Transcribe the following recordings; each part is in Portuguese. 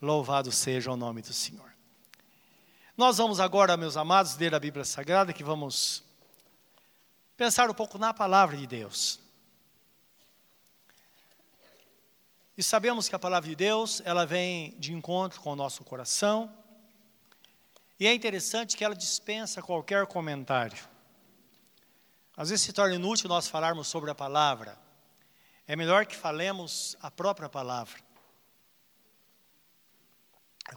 Louvado seja o nome do Senhor. Nós vamos agora, meus amados, ler a Bíblia Sagrada, que vamos pensar um pouco na palavra de Deus. E sabemos que a palavra de Deus, ela vem de encontro com o nosso coração. E é interessante que ela dispensa qualquer comentário. Às vezes se torna inútil nós falarmos sobre a palavra. É melhor que falemos a própria palavra.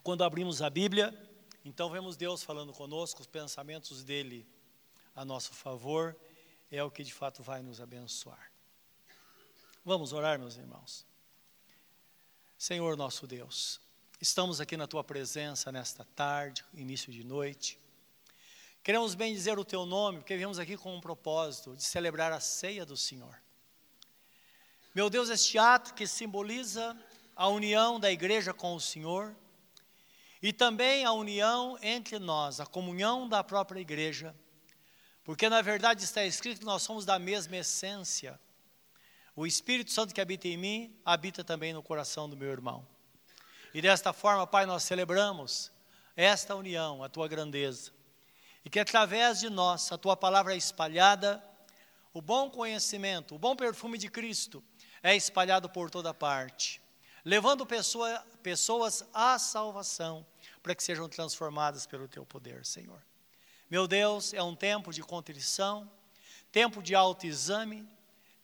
Quando abrimos a Bíblia, então vemos Deus falando conosco, os pensamentos dele a nosso favor, é o que de fato vai nos abençoar. Vamos orar, meus irmãos. Senhor nosso Deus, estamos aqui na tua presença nesta tarde, início de noite. Queremos bem dizer o teu nome, porque viemos aqui com um propósito de celebrar a ceia do Senhor. Meu Deus, este ato que simboliza a união da igreja com o Senhor e também a união entre nós, a comunhão da própria igreja, porque na verdade está escrito que nós somos da mesma essência o Espírito Santo que habita em mim, habita também no coração do meu irmão. E desta forma, Pai, nós celebramos esta união, a tua grandeza. E que através de nós, a tua palavra é espalhada, o bom conhecimento, o bom perfume de Cristo é espalhado por toda parte, levando pessoa, pessoas à salvação, para que sejam transformadas pelo teu poder, Senhor. Meu Deus, é um tempo de contrição, tempo de autoexame,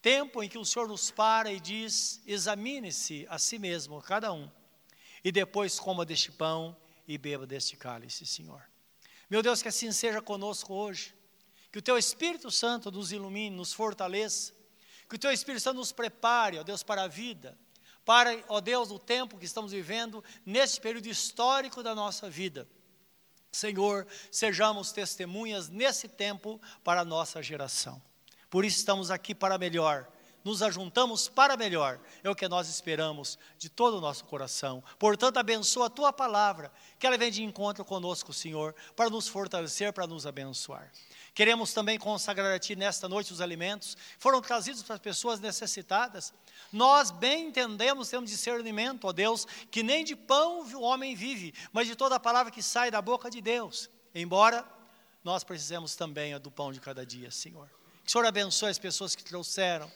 Tempo em que o Senhor nos para e diz: examine-se a si mesmo, cada um, e depois coma deste pão e beba deste cálice, Senhor. Meu Deus, que assim seja conosco hoje, que o Teu Espírito Santo nos ilumine, nos fortaleça, que o Teu Espírito Santo nos prepare, ó Deus, para a vida, para, ó Deus, o tempo que estamos vivendo, nesse período histórico da nossa vida. Senhor, sejamos testemunhas nesse tempo para a nossa geração. Por isso estamos aqui para melhor. Nos ajuntamos para melhor, é o que nós esperamos de todo o nosso coração. Portanto, abençoa a tua palavra, que ela vem de encontro conosco, Senhor, para nos fortalecer, para nos abençoar. Queremos também consagrar a Ti nesta noite os alimentos foram trazidos para as pessoas necessitadas. Nós bem entendemos, temos discernimento, ó Deus, que nem de pão o homem vive, mas de toda a palavra que sai da boca de Deus. Embora nós precisemos também do pão de cada dia, Senhor. Que o Senhor abençoe as pessoas que trouxeram.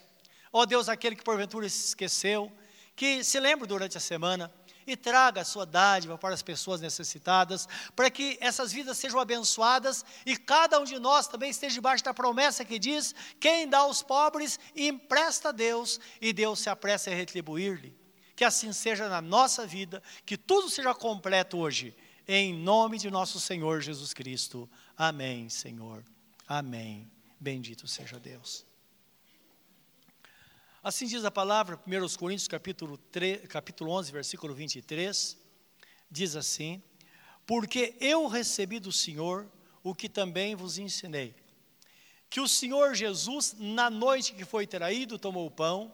Ó Deus, aquele que porventura se esqueceu, que se lembre durante a semana e traga a sua dádiva para as pessoas necessitadas, para que essas vidas sejam abençoadas e cada um de nós também esteja debaixo da promessa que diz: quem dá aos pobres empresta a Deus e Deus se apressa a retribuir-lhe. Que assim seja na nossa vida, que tudo seja completo hoje, em nome de nosso Senhor Jesus Cristo. Amém, Senhor. Amém. Bendito seja Deus. Assim diz a palavra, 1 Coríntios capítulo, 3, capítulo 11, versículo 23, diz assim, porque eu recebi do Senhor o que também vos ensinei, que o Senhor Jesus, na noite que foi traído, tomou o pão,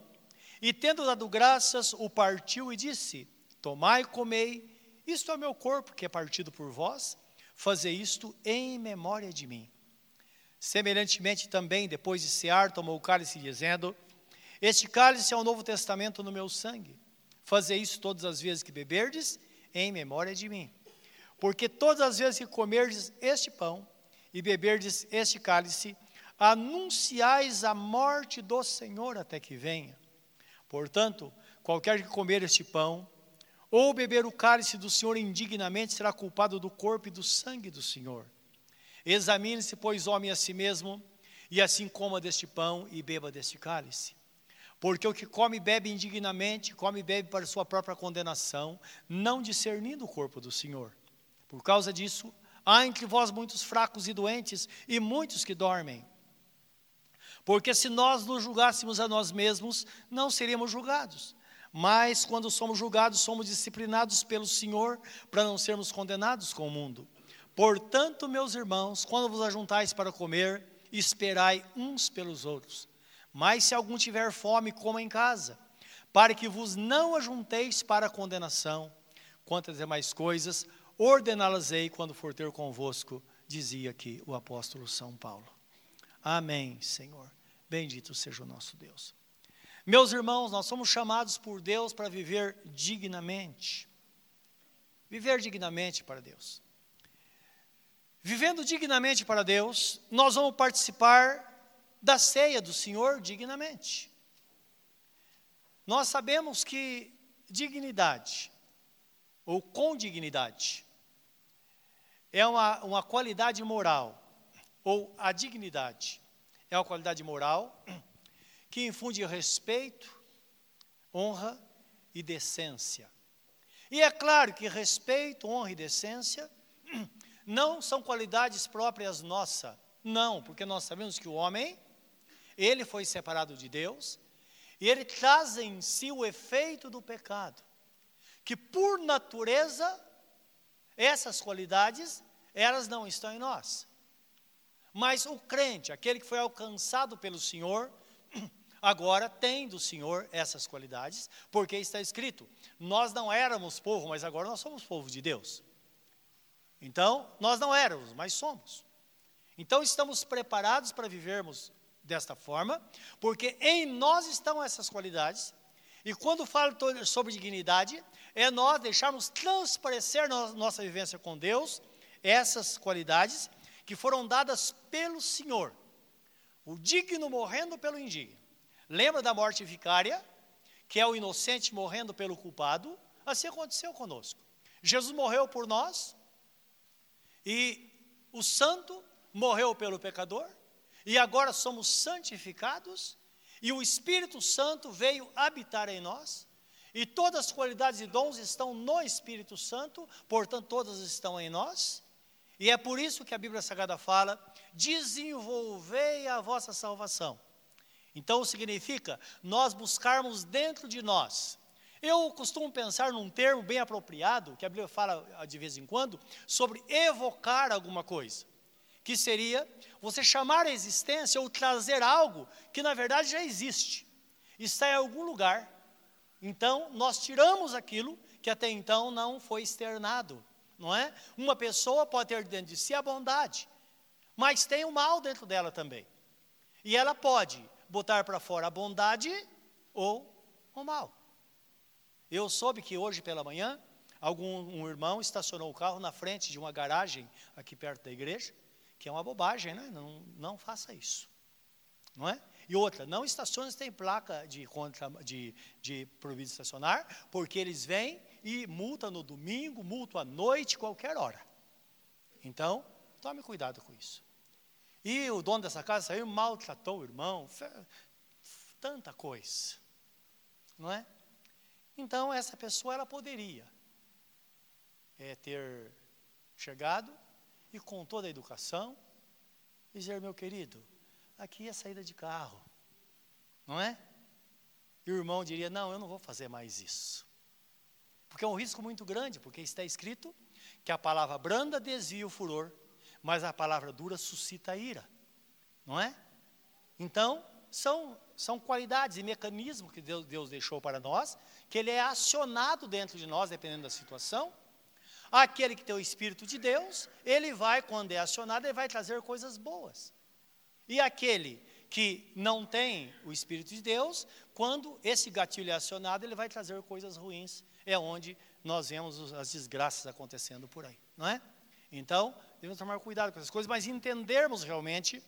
e tendo dado graças, o partiu e disse, tomai e comei, isto é meu corpo que é partido por vós, fazei isto em memória de mim. Semelhantemente também, depois de cear, tomou o cálice, dizendo: Este cálice é o novo testamento no meu sangue. Fazei isso todas as vezes que beberdes, em memória de mim. Porque todas as vezes que comerdes este pão e beberdes este cálice, anunciais a morte do Senhor até que venha. Portanto, qualquer que comer este pão ou beber o cálice do Senhor indignamente será culpado do corpo e do sangue do Senhor. Examine-se, pois, homem a si mesmo, e assim coma deste pão e beba deste cálice. Porque o que come e bebe indignamente, come e bebe para sua própria condenação, não discernindo o corpo do Senhor. Por causa disso, há entre vós muitos fracos e doentes, e muitos que dormem. Porque se nós nos julgássemos a nós mesmos, não seríamos julgados. Mas quando somos julgados, somos disciplinados pelo Senhor, para não sermos condenados com o mundo. Portanto, meus irmãos, quando vos ajuntais para comer, esperai uns pelos outros. Mas se algum tiver fome, coma em casa, para que vos não ajunteis para a condenação. Quanto às demais coisas, ordená-las-ei quando for ter convosco, dizia aqui o apóstolo São Paulo. Amém, Senhor. Bendito seja o nosso Deus. Meus irmãos, nós somos chamados por Deus para viver dignamente. Viver dignamente para Deus. Vivendo dignamente para Deus, nós vamos participar da ceia do Senhor dignamente. Nós sabemos que dignidade, ou com dignidade, é uma, uma qualidade moral, ou a dignidade é uma qualidade moral que infunde respeito, honra e decência. E é claro que respeito, honra e decência não são qualidades próprias nossa, não, porque nós sabemos que o homem, ele foi separado de Deus, e ele traz em si o efeito do pecado, que por natureza, essas qualidades, elas não estão em nós. Mas o crente, aquele que foi alcançado pelo Senhor, agora tem do Senhor essas qualidades, porque está escrito: nós não éramos povo, mas agora nós somos povo de Deus. Então, nós não éramos, mas somos. Então, estamos preparados para vivermos desta forma, porque em nós estão essas qualidades, e quando falo sobre dignidade, é nós deixarmos transparecer na nossa vivência com Deus essas qualidades que foram dadas pelo Senhor. O digno morrendo pelo indigno. Lembra da morte vicária, que é o inocente morrendo pelo culpado? Assim aconteceu conosco. Jesus morreu por nós, e o santo morreu pelo pecador, e agora somos santificados, e o Espírito Santo veio habitar em nós, e todas as qualidades e dons estão no Espírito Santo, portanto, todas estão em nós, e é por isso que a Bíblia Sagrada fala: desenvolvei a vossa salvação. Então significa nós buscarmos dentro de nós. Eu costumo pensar num termo bem apropriado, que a Bíblia fala ah, de vez em quando, sobre evocar alguma coisa, que seria você chamar a existência ou trazer algo que na verdade já existe, está em algum lugar. Então, nós tiramos aquilo que até então não foi externado, não é? Uma pessoa pode ter dentro de si a bondade, mas tem o mal dentro dela também. E ela pode botar para fora a bondade ou o mal. Eu soube que hoje pela manhã, algum um irmão estacionou o carro na frente de uma garagem aqui perto da igreja, que é uma bobagem, né? Não, não faça isso. Não é? E outra, não estacione tem placa de, contra, de, de proibido estacionar, porque eles vêm e multam no domingo, multam à noite, qualquer hora. Então, tome cuidado com isso. E o dono dessa casa saiu, maltratou o irmão, tanta coisa, não é? Então, essa pessoa, ela poderia é, ter chegado e com toda a educação, dizer, meu querido, aqui é saída de carro, não é? E o irmão diria, não, eu não vou fazer mais isso. Porque é um risco muito grande, porque está escrito que a palavra branda desvia o furor, mas a palavra dura suscita a ira, não é? Então, são, são qualidades e mecanismos que Deus, Deus deixou para nós, que ele é acionado dentro de nós, dependendo da situação. Aquele que tem o Espírito de Deus, ele vai, quando é acionado, ele vai trazer coisas boas. E aquele que não tem o Espírito de Deus, quando esse gatilho é acionado, ele vai trazer coisas ruins. É onde nós vemos as desgraças acontecendo por aí, não é? Então, devemos tomar cuidado com essas coisas, mas entendermos realmente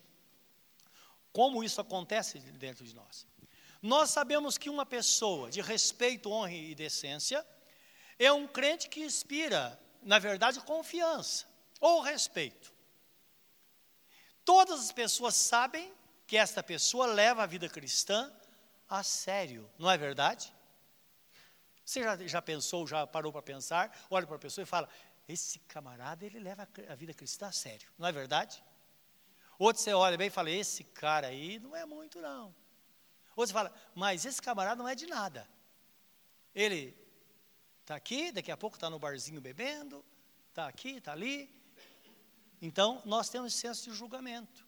como isso acontece dentro de nós. Nós sabemos que uma pessoa de respeito, honra e decência é um crente que inspira, na verdade, confiança ou respeito. Todas as pessoas sabem que esta pessoa leva a vida cristã a sério, não é verdade? Você já, já pensou, já parou para pensar, olha para a pessoa e fala: esse camarada ele leva a vida cristã a sério, não é verdade? Outro você olha bem e fala, esse cara aí não é muito não. Outro você fala, mas esse camarada não é de nada. Ele está aqui, daqui a pouco está no barzinho bebendo, está aqui, está ali. Então, nós temos senso de julgamento.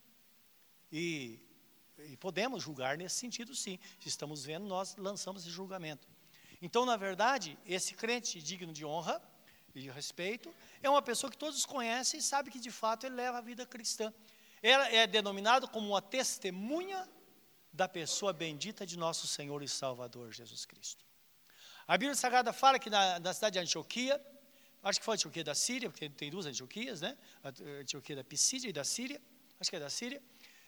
E, e podemos julgar nesse sentido, sim. Se estamos vendo, nós lançamos esse julgamento. Então, na verdade, esse crente digno de honra e de respeito é uma pessoa que todos conhecem e sabe que de fato ele leva a vida cristã. Ela é denominado como uma testemunha da pessoa bendita de nosso Senhor e Salvador Jesus Cristo. A Bíblia Sagrada fala que na, na cidade de Antioquia acho que foi Antioquia da Síria, porque tem duas Antioquias, né? Antioquia da Pisídia e da Síria, acho que é da Síria,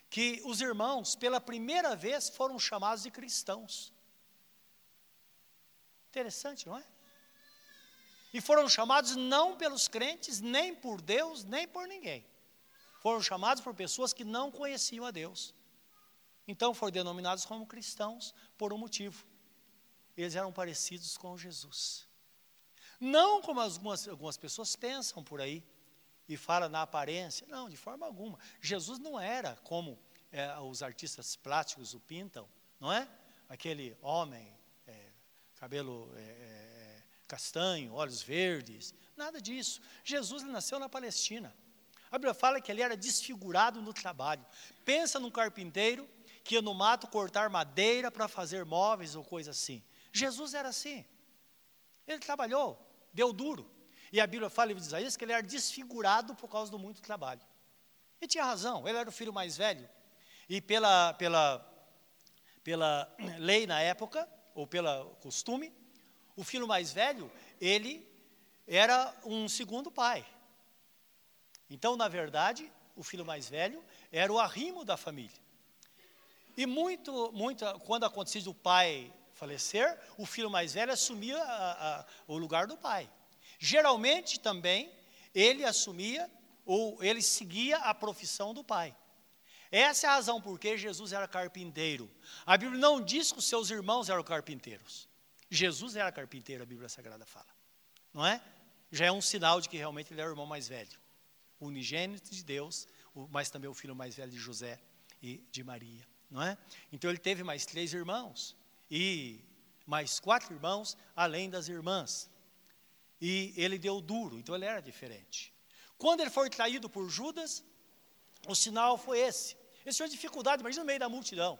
que os irmãos, pela primeira vez, foram chamados de cristãos. Interessante, não é? E foram chamados não pelos crentes, nem por Deus, nem por ninguém. Foram chamados por pessoas que não conheciam a Deus. Então foram denominados como cristãos por um motivo. Eles eram parecidos com Jesus. Não como algumas, algumas pessoas pensam por aí e falam na aparência. Não, de forma alguma. Jesus não era como é, os artistas plásticos o pintam, não é? Aquele homem, é, cabelo é, é castanho, olhos verdes, nada disso. Jesus nasceu na Palestina. A Bíblia fala que ele era desfigurado no trabalho. Pensa num carpinteiro que ia no mato cortar madeira para fazer móveis ou coisa assim. Jesus era assim. Ele trabalhou, deu duro. E a Bíblia fala em Isaías que ele era desfigurado por causa do muito trabalho. E tinha razão, ele era o filho mais velho. E pela, pela, pela lei na época, ou pelo costume, o filho mais velho, ele era um segundo pai. Então, na verdade, o filho mais velho era o arrimo da família. E muito, muito, quando acontecia o pai falecer, o filho mais velho assumia a, a, o lugar do pai. Geralmente também ele assumia ou ele seguia a profissão do pai. Essa é a razão por que Jesus era carpinteiro. A Bíblia não diz que os seus irmãos eram carpinteiros. Jesus era carpinteiro, a Bíblia Sagrada fala. Não é? Já é um sinal de que realmente ele era o irmão mais velho. O unigênito de Deus, mas também o filho mais velho de José e de Maria não é? Então ele teve mais três irmãos e mais quatro irmãos, além das irmãs. E ele deu duro, então ele era diferente. Quando ele foi traído por Judas, o sinal foi esse. Esse foi dificuldade, imagina no meio da multidão.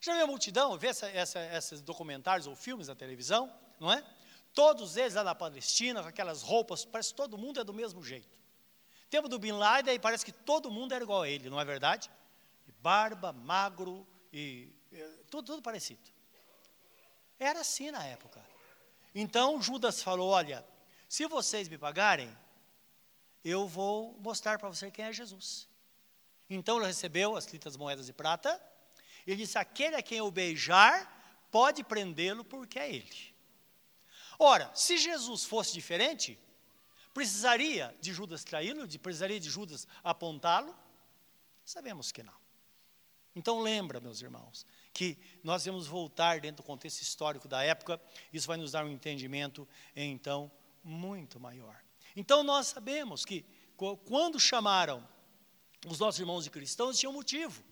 Já viu a multidão, vê essa, essa, esses documentários ou filmes na televisão, não é? Todos eles lá na Palestina, com aquelas roupas, parece que todo mundo é do mesmo jeito. Tempo do Bin Laden, aí parece que todo mundo era igual a ele, não é verdade? barba, magro e tudo, tudo parecido. Era assim na época. Então Judas falou: Olha, se vocês me pagarem, eu vou mostrar para você quem é Jesus. Então ele recebeu as 30 moedas de prata e disse: Aquele a quem eu beijar, pode prendê-lo porque é ele. Ora, se Jesus fosse diferente, precisaria de Judas traí-lo, precisaria de Judas apontá-lo? Sabemos que não. Então lembra, meus irmãos, que nós devemos voltar dentro do contexto histórico da época, isso vai nos dar um entendimento, então, muito maior. Então nós sabemos que quando chamaram os nossos irmãos de cristãos, tinha um motivo.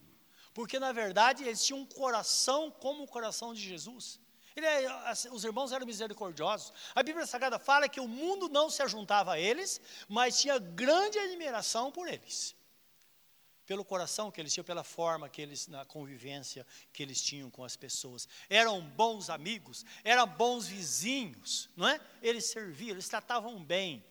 Porque, na verdade, eles tinham um coração como o coração de Jesus. Ele, é, os irmãos eram misericordiosos. A Bíblia Sagrada fala que o mundo não se ajuntava a eles, mas tinha grande admiração por eles pelo coração que eles tinham, pela forma que eles, na convivência que eles tinham com as pessoas. Eram bons amigos, eram bons vizinhos, não é? Eles serviam, eles tratavam bem.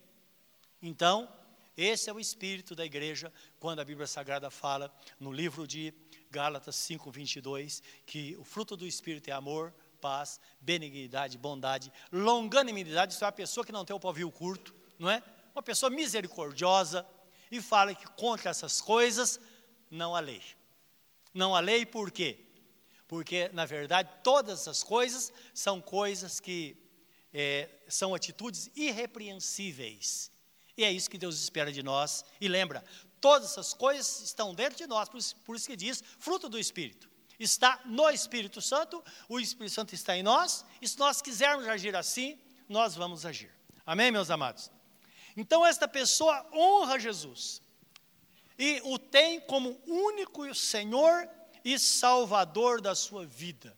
Então, esse é o espírito da igreja, quando a Bíblia Sagrada fala no livro de Gálatas 5, 22, que o fruto do espírito é amor, paz, benignidade, bondade, longanimidade. Isso é uma pessoa que não tem o pavio curto, não é? Uma pessoa misericordiosa, e fala que contra essas coisas não há lei. Não há lei por quê? Porque, na verdade, todas essas coisas são coisas que é, são atitudes irrepreensíveis. E é isso que Deus espera de nós. E lembra, todas essas coisas estão dentro de nós, por isso, por isso que diz fruto do Espírito. Está no Espírito Santo, o Espírito Santo está em nós, e se nós quisermos agir assim, nós vamos agir. Amém, meus amados? Então, esta pessoa honra Jesus e o tem como único Senhor e Salvador da sua vida.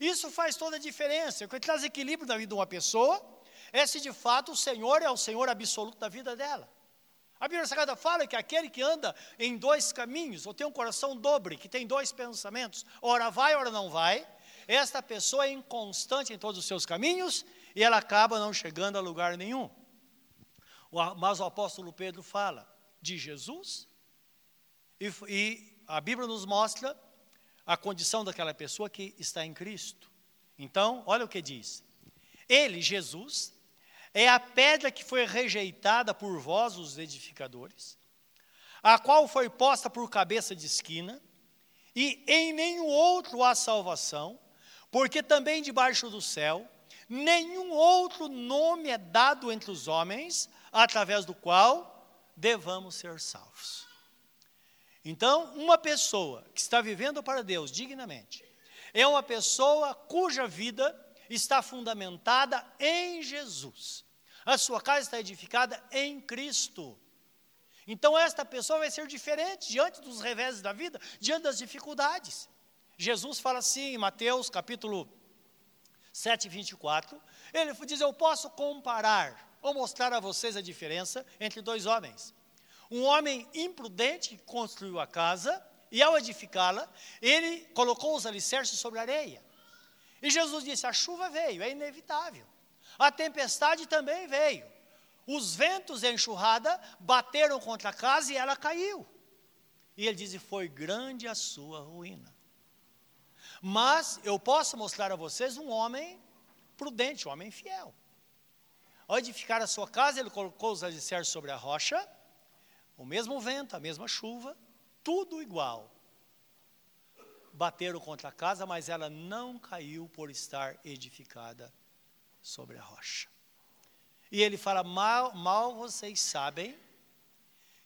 Isso faz toda a diferença. O que traz equilíbrio na vida de uma pessoa é se de fato o Senhor é o Senhor absoluto da vida dela. A Bíblia Sagrada fala que aquele que anda em dois caminhos, ou tem um coração dobre, que tem dois pensamentos, ora vai, ora não vai, esta pessoa é inconstante em todos os seus caminhos e ela acaba não chegando a lugar nenhum. Mas o apóstolo Pedro fala de Jesus e, e a Bíblia nos mostra a condição daquela pessoa que está em Cristo. Então, olha o que diz. Ele, Jesus, é a pedra que foi rejeitada por vós, os edificadores, a qual foi posta por cabeça de esquina, e em nenhum outro há salvação, porque também debaixo do céu nenhum outro nome é dado entre os homens, através do qual devamos ser salvos. Então, uma pessoa que está vivendo para Deus dignamente, é uma pessoa cuja vida está fundamentada em Jesus. A sua casa está edificada em Cristo. Então, esta pessoa vai ser diferente diante dos reveses da vida, diante das dificuldades. Jesus fala assim em Mateus capítulo 7, 24. Ele diz: Eu posso comparar ou mostrar a vocês a diferença entre dois homens. Um homem imprudente que construiu a casa e, ao edificá-la, ele colocou os alicerces sobre a areia. E Jesus disse: A chuva veio, é inevitável. A tempestade também veio. Os ventos e a enxurrada bateram contra a casa e ela caiu. E ele diz: Foi grande a sua ruína. Mas eu posso mostrar a vocês um homem prudente, um homem fiel. Ao edificar a sua casa, ele colocou os alicerces sobre a rocha, o mesmo vento, a mesma chuva, tudo igual bateram contra a casa, mas ela não caiu por estar edificada sobre a rocha. E ele fala: mal, mal vocês sabem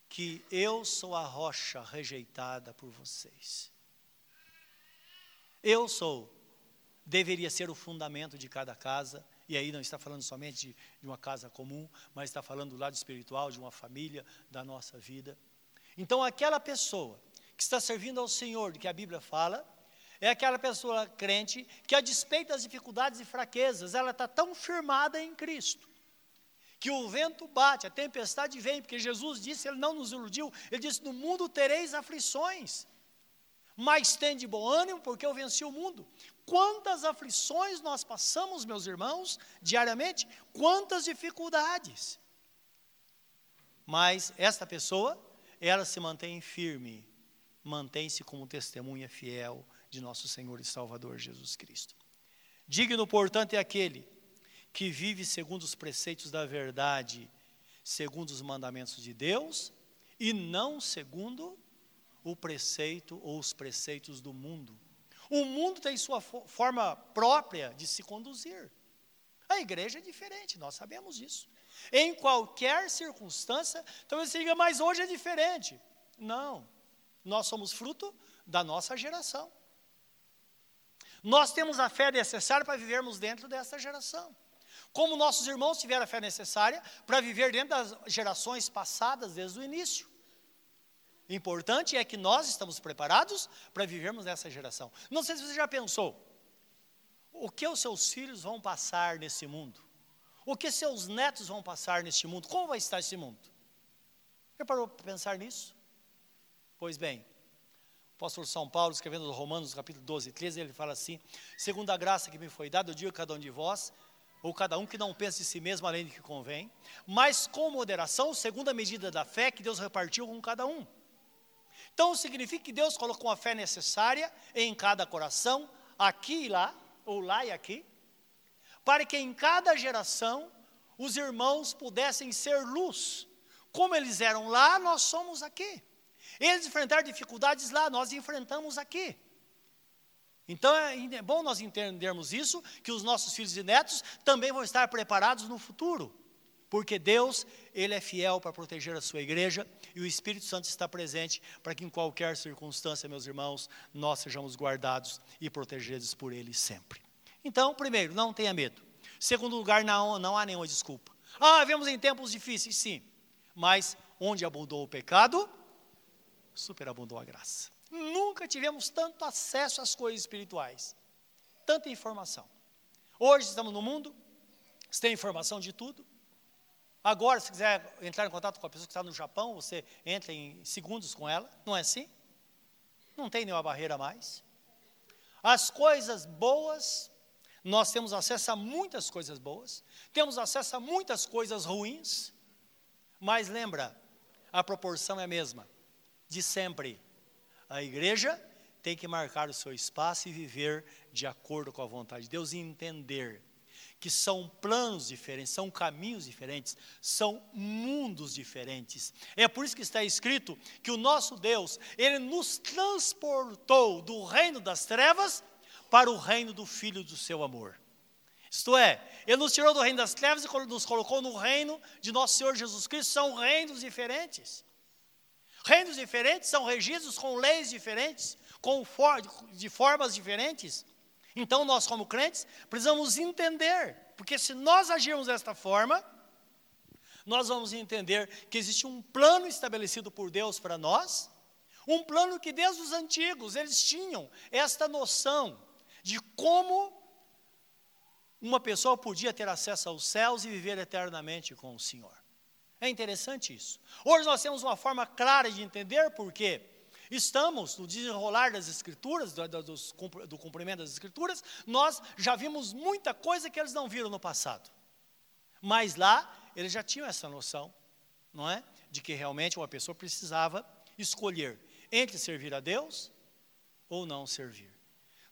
que eu sou a rocha rejeitada por vocês. Eu sou, deveria ser o fundamento de cada casa, e aí não está falando somente de, uma casa comum, mas está falando do lado espiritual, de uma família, da nossa vida. Então, aquela pessoa que está servindo ao Senhor, de que a Bíblia fala, é aquela pessoa crente que, a despeito das dificuldades e fraquezas, ela está tão firmada em Cristo, que o vento bate, a tempestade vem, porque Jesus disse, ele não nos iludiu, ele disse: No mundo tereis aflições, mas tem de bom ânimo, porque eu venci o mundo. Quantas aflições nós passamos, meus irmãos, diariamente, quantas dificuldades. Mas esta pessoa, ela se mantém firme mantém-se como testemunha fiel de nosso Senhor e Salvador Jesus Cristo. Digno, portanto, é aquele que vive segundo os preceitos da verdade, segundo os mandamentos de Deus, e não segundo o preceito ou os preceitos do mundo. O mundo tem sua forma própria de se conduzir. A igreja é diferente, nós sabemos isso. Em qualquer circunstância, talvez você diga, mas hoje é diferente. Não. Nós somos fruto da nossa geração. Nós temos a fé necessária para vivermos dentro dessa geração. Como nossos irmãos tiveram a fé necessária para viver dentro das gerações passadas desde o início. Importante é que nós estamos preparados para vivermos nessa geração. Não sei se você já pensou, o que os seus filhos vão passar nesse mundo? O que seus netos vão passar neste mundo? Como vai estar esse mundo? Já parou para pensar nisso? Pois bem, o apóstolo São Paulo, escrevendo aos Romanos, capítulo 12, 13, ele fala assim: segundo a graça que me foi dada, eu digo a cada um de vós, ou cada um que não pense de si mesmo além do que convém, mas com moderação, segundo a medida da fé que Deus repartiu com cada um. Então significa que Deus colocou a fé necessária em cada coração, aqui e lá, ou lá e aqui, para que em cada geração os irmãos pudessem ser luz. Como eles eram lá, nós somos aqui. Eles enfrentaram dificuldades lá, nós enfrentamos aqui. Então é, é bom nós entendermos isso, que os nossos filhos e netos também vão estar preparados no futuro. Porque Deus, Ele é fiel para proteger a sua igreja e o Espírito Santo está presente para que em qualquer circunstância, meus irmãos, nós sejamos guardados e protegidos por Ele sempre. Então, primeiro, não tenha medo. Segundo lugar, não, não há nenhuma desculpa. Ah, vemos em tempos difíceis, sim. Mas onde abundou o pecado, superabundou a graça. Nunca tivemos tanto acesso às coisas espirituais, tanta informação. Hoje estamos no mundo, você tem informação de tudo. Agora, se quiser entrar em contato com a pessoa que está no Japão, você entra em segundos com ela, não é assim? Não tem nenhuma barreira mais. As coisas boas, nós temos acesso a muitas coisas boas, temos acesso a muitas coisas ruins, mas lembra, a proporção é a mesma de sempre. A igreja tem que marcar o seu espaço e viver de acordo com a vontade de Deus e entender que são planos diferentes, são caminhos diferentes, são mundos diferentes. É por isso que está escrito que o nosso Deus, ele nos transportou do reino das trevas para o reino do filho do seu amor. Isto é, ele nos tirou do reino das trevas e nos colocou no reino de nosso Senhor Jesus Cristo, são reinos diferentes. Reinos diferentes são regidos com leis diferentes, com for de formas diferentes. Então, nós, como crentes, precisamos entender, porque se nós agirmos desta forma, nós vamos entender que existe um plano estabelecido por Deus para nós, um plano que desde os antigos eles tinham esta noção de como uma pessoa podia ter acesso aos céus e viver eternamente com o Senhor. É interessante isso. Hoje nós temos uma forma clara de entender por quê estamos no desenrolar das Escrituras, do, do, do cumprimento das Escrituras, nós já vimos muita coisa que eles não viram no passado. Mas lá, eles já tinham essa noção, não é? De que realmente uma pessoa precisava escolher entre servir a Deus ou não servir.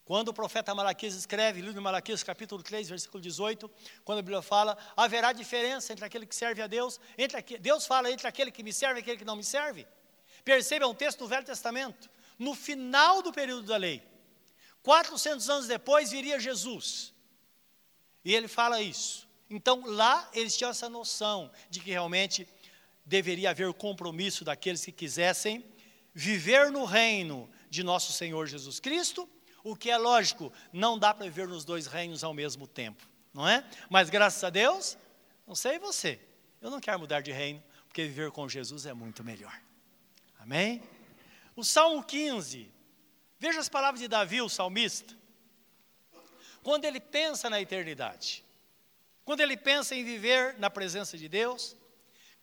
Quando o profeta Malaquias escreve, livro de Malaquias, capítulo 3, versículo 18, quando a Bíblia fala, haverá diferença entre aquele que serve a Deus, entre Deus fala entre aquele que me serve e aquele que não me serve. Perceba, é um texto do Velho Testamento, no final do período da lei. 400 anos depois viria Jesus. E ele fala isso. Então lá eles tinham essa noção de que realmente deveria haver compromisso daqueles que quisessem viver no reino de nosso Senhor Jesus Cristo, o que é lógico, não dá para viver nos dois reinos ao mesmo tempo, não é? Mas graças a Deus, não sei você, eu não quero mudar de reino, porque viver com Jesus é muito melhor. Amém? O Salmo 15. Veja as palavras de Davi, o salmista. Quando ele pensa na eternidade, quando ele pensa em viver na presença de Deus,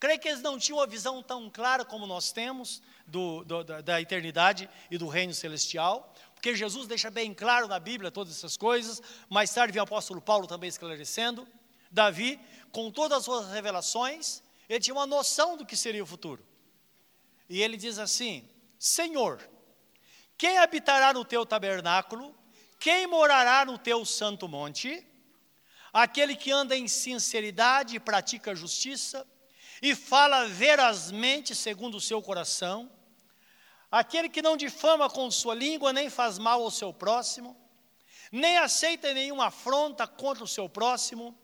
creio que eles não tinham uma visão tão clara como nós temos do, do, da, da eternidade e do reino celestial, porque Jesus deixa bem claro na Bíblia todas essas coisas. Mais tarde vem o apóstolo Paulo também esclarecendo. Davi, com todas as suas revelações, ele tinha uma noção do que seria o futuro. E ele diz assim: Senhor, quem habitará no teu tabernáculo? Quem morará no teu santo monte? Aquele que anda em sinceridade e pratica justiça e fala verazmente segundo o seu coração. Aquele que não difama com sua língua, nem faz mal ao seu próximo, nem aceita nenhuma afronta contra o seu próximo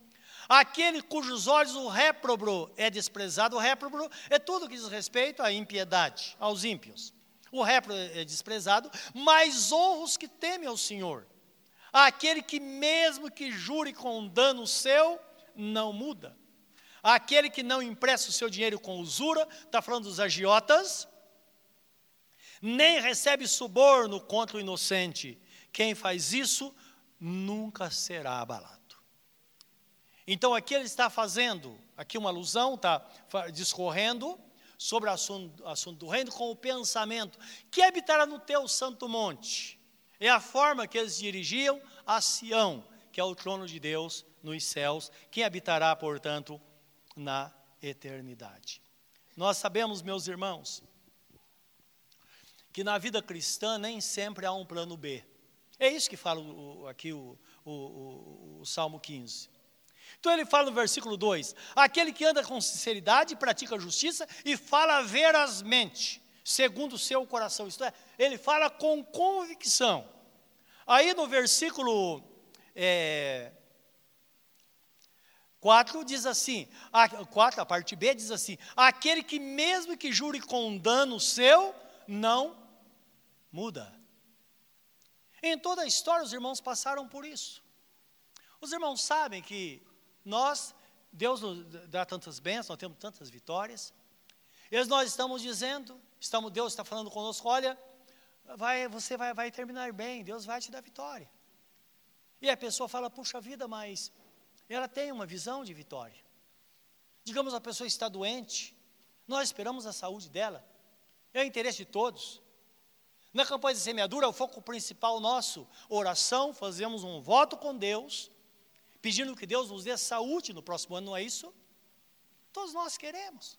Aquele cujos olhos o réprobo é desprezado, o réprobo é tudo que diz respeito à impiedade, aos ímpios. O réprobo é desprezado, mas honra os que temem ao Senhor. Aquele que, mesmo que jure com dano seu, não muda. Aquele que não empresta o seu dinheiro com usura, está falando dos agiotas, nem recebe suborno contra o inocente. Quem faz isso nunca será abalado. Então aqui ele está fazendo, aqui uma alusão, está discorrendo sobre o assunto, assunto do reino com o pensamento, que habitará no teu santo monte. É a forma que eles dirigiam a Sião, que é o trono de Deus nos céus, quem habitará, portanto, na eternidade. Nós sabemos, meus irmãos, que na vida cristã nem sempre há um plano B. É isso que fala aqui o, o, o, o Salmo 15. Então ele fala no versículo 2: aquele que anda com sinceridade, pratica justiça e fala verazmente, segundo o seu coração. Isto é, ele fala com convicção. Aí no versículo é, 4 diz assim: a, 4, a parte B diz assim: aquele que mesmo que jure com dano seu, não muda. Em toda a história, os irmãos passaram por isso. Os irmãos sabem que nós, Deus nos dá tantas bênçãos, nós temos tantas vitórias. E nós estamos dizendo, estamos, Deus está falando conosco, olha, vai, você vai, vai terminar bem, Deus vai te dar vitória. E a pessoa fala, puxa vida, mas ela tem uma visão de vitória. Digamos a pessoa está doente, nós esperamos a saúde dela, é o interesse de todos. Na campanha de semeadura, o foco principal nosso, oração, fazemos um voto com Deus, pedindo que Deus nos dê saúde no próximo ano, não é isso? Todos nós queremos.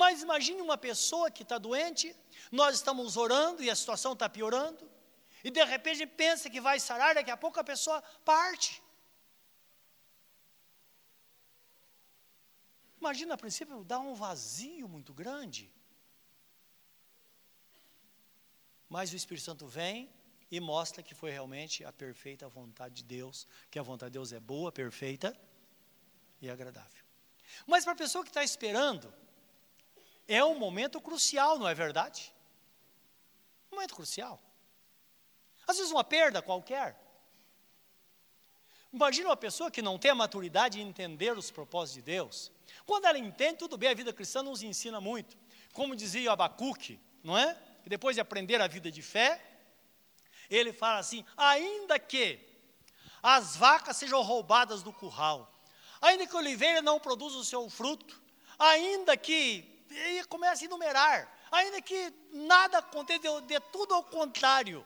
Mas imagine uma pessoa que está doente, nós estamos orando e a situação está piorando, e de repente pensa que vai sarar, daqui a pouco a pessoa parte. Imagina, a princípio, dá um vazio muito grande. Mas o Espírito Santo vem e mostra que foi realmente a perfeita vontade de Deus, que a vontade de Deus é boa, perfeita e agradável. Mas para a pessoa que está esperando, é um momento crucial, não é verdade? Um momento crucial. Às vezes uma perda qualquer. Imagina uma pessoa que não tem a maturidade de entender os propósitos de Deus. Quando ela entende, tudo bem, a vida cristã nos ensina muito. Como dizia o Abacuque, não é? Que depois de aprender a vida de fé, ele fala assim: ainda que as vacas sejam roubadas do curral, ainda que a oliveira não produza o seu fruto, ainda que. E começa a enumerar, ainda que nada aconteça, de tudo ao contrário.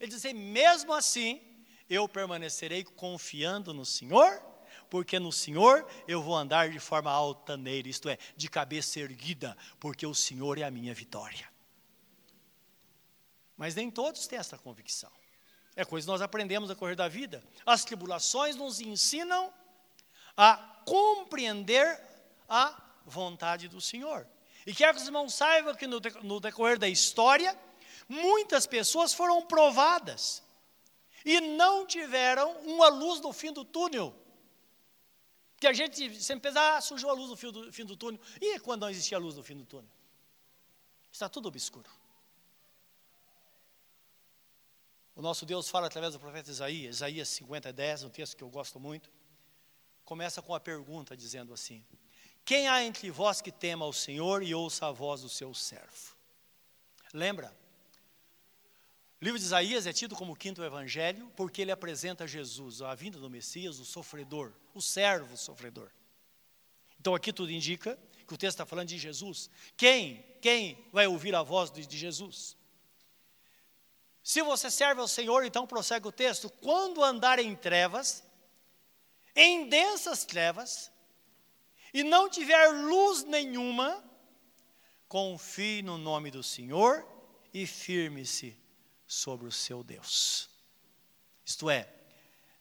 Ele diz assim: mesmo assim, eu permanecerei confiando no Senhor, porque no Senhor eu vou andar de forma altaneira, isto é, de cabeça erguida, porque o Senhor é a minha vitória. Mas nem todos têm essa convicção. É coisa que nós aprendemos a correr da vida. As tribulações nos ensinam a compreender a vontade do Senhor. E quero que os irmãos saibam que no decorrer da história, muitas pessoas foram provadas e não tiveram uma luz no fim do túnel. Que a gente sempre pensa, ah, surgiu a luz no fim do, fim do túnel. E quando não existia luz no fim do túnel? Está tudo obscuro. O nosso Deus fala através do profeta Isaías, Isaías 50, 10, um texto que eu gosto muito. Começa com a pergunta dizendo assim: Quem há entre vós que tema ao Senhor e ouça a voz do seu servo? Lembra? O livro de Isaías é tido como o quinto evangelho porque ele apresenta Jesus, a vinda do Messias, o sofredor, o servo sofredor. Então aqui tudo indica que o texto está falando de Jesus. Quem, quem vai ouvir a voz de Jesus? Se você serve ao Senhor, então prossegue o texto. Quando andar em trevas, em densas trevas, e não tiver luz nenhuma, confie no nome do Senhor e firme-se sobre o seu Deus. Isto é,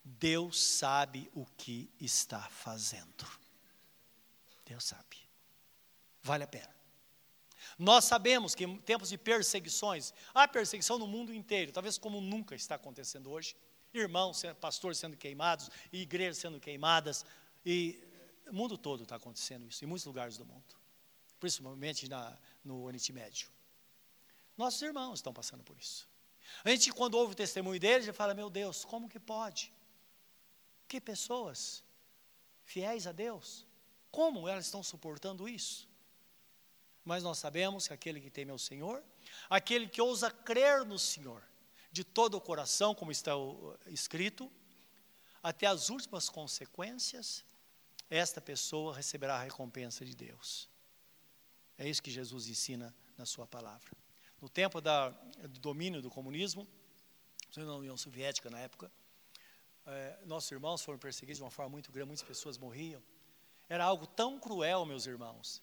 Deus sabe o que está fazendo. Deus sabe. Vale a pena. Nós sabemos que em tempos de perseguições, há perseguição no mundo inteiro, talvez como nunca está acontecendo hoje. Irmãos, pastores sendo queimados, igrejas sendo queimadas, e o mundo todo está acontecendo isso, em muitos lugares do mundo, principalmente na, no Oriente Médio. Nossos irmãos estão passando por isso. A gente, quando ouve o testemunho deles, fala: Meu Deus, como que pode? Que pessoas fiéis a Deus, como elas estão suportando isso? Mas nós sabemos que aquele que teme ao Senhor, aquele que ousa crer no Senhor, de todo o coração, como está escrito, até as últimas consequências, esta pessoa receberá a recompensa de Deus. É isso que Jesus ensina na Sua palavra. No tempo da, do domínio do comunismo, na União Soviética na época, é, nossos irmãos foram perseguidos de uma forma muito grande, muitas pessoas morriam. Era algo tão cruel, meus irmãos,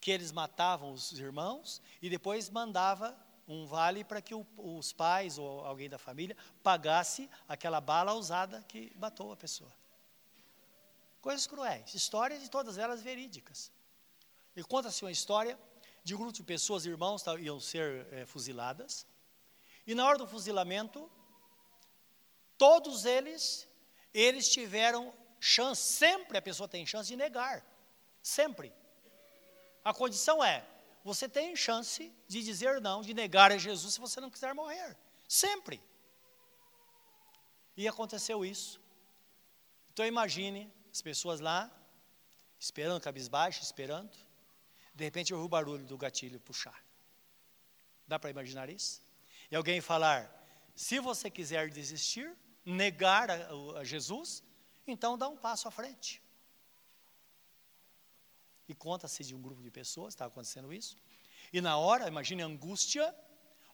que eles matavam os irmãos e depois mandava um vale para que o, os pais ou alguém da família pagasse aquela bala usada que matou a pessoa. Coisas cruéis, histórias de todas elas verídicas. E conta-se uma história de um grupo de pessoas, irmãos, iam ser é, fuziladas. E na hora do fuzilamento, todos eles, eles tiveram chance, sempre a pessoa tem chance de negar. Sempre. A condição é, você tem chance de dizer não, de negar a Jesus se você não quiser morrer. Sempre. E aconteceu isso. Então imagine as pessoas lá, esperando, cabisbaixo, esperando. De repente eu ouvi o barulho do gatilho puxar. Dá para imaginar isso? E alguém falar: se você quiser desistir, negar a, a Jesus, então dá um passo à frente. E conta-se de um grupo de pessoas, está acontecendo isso. E na hora, imagine a angústia,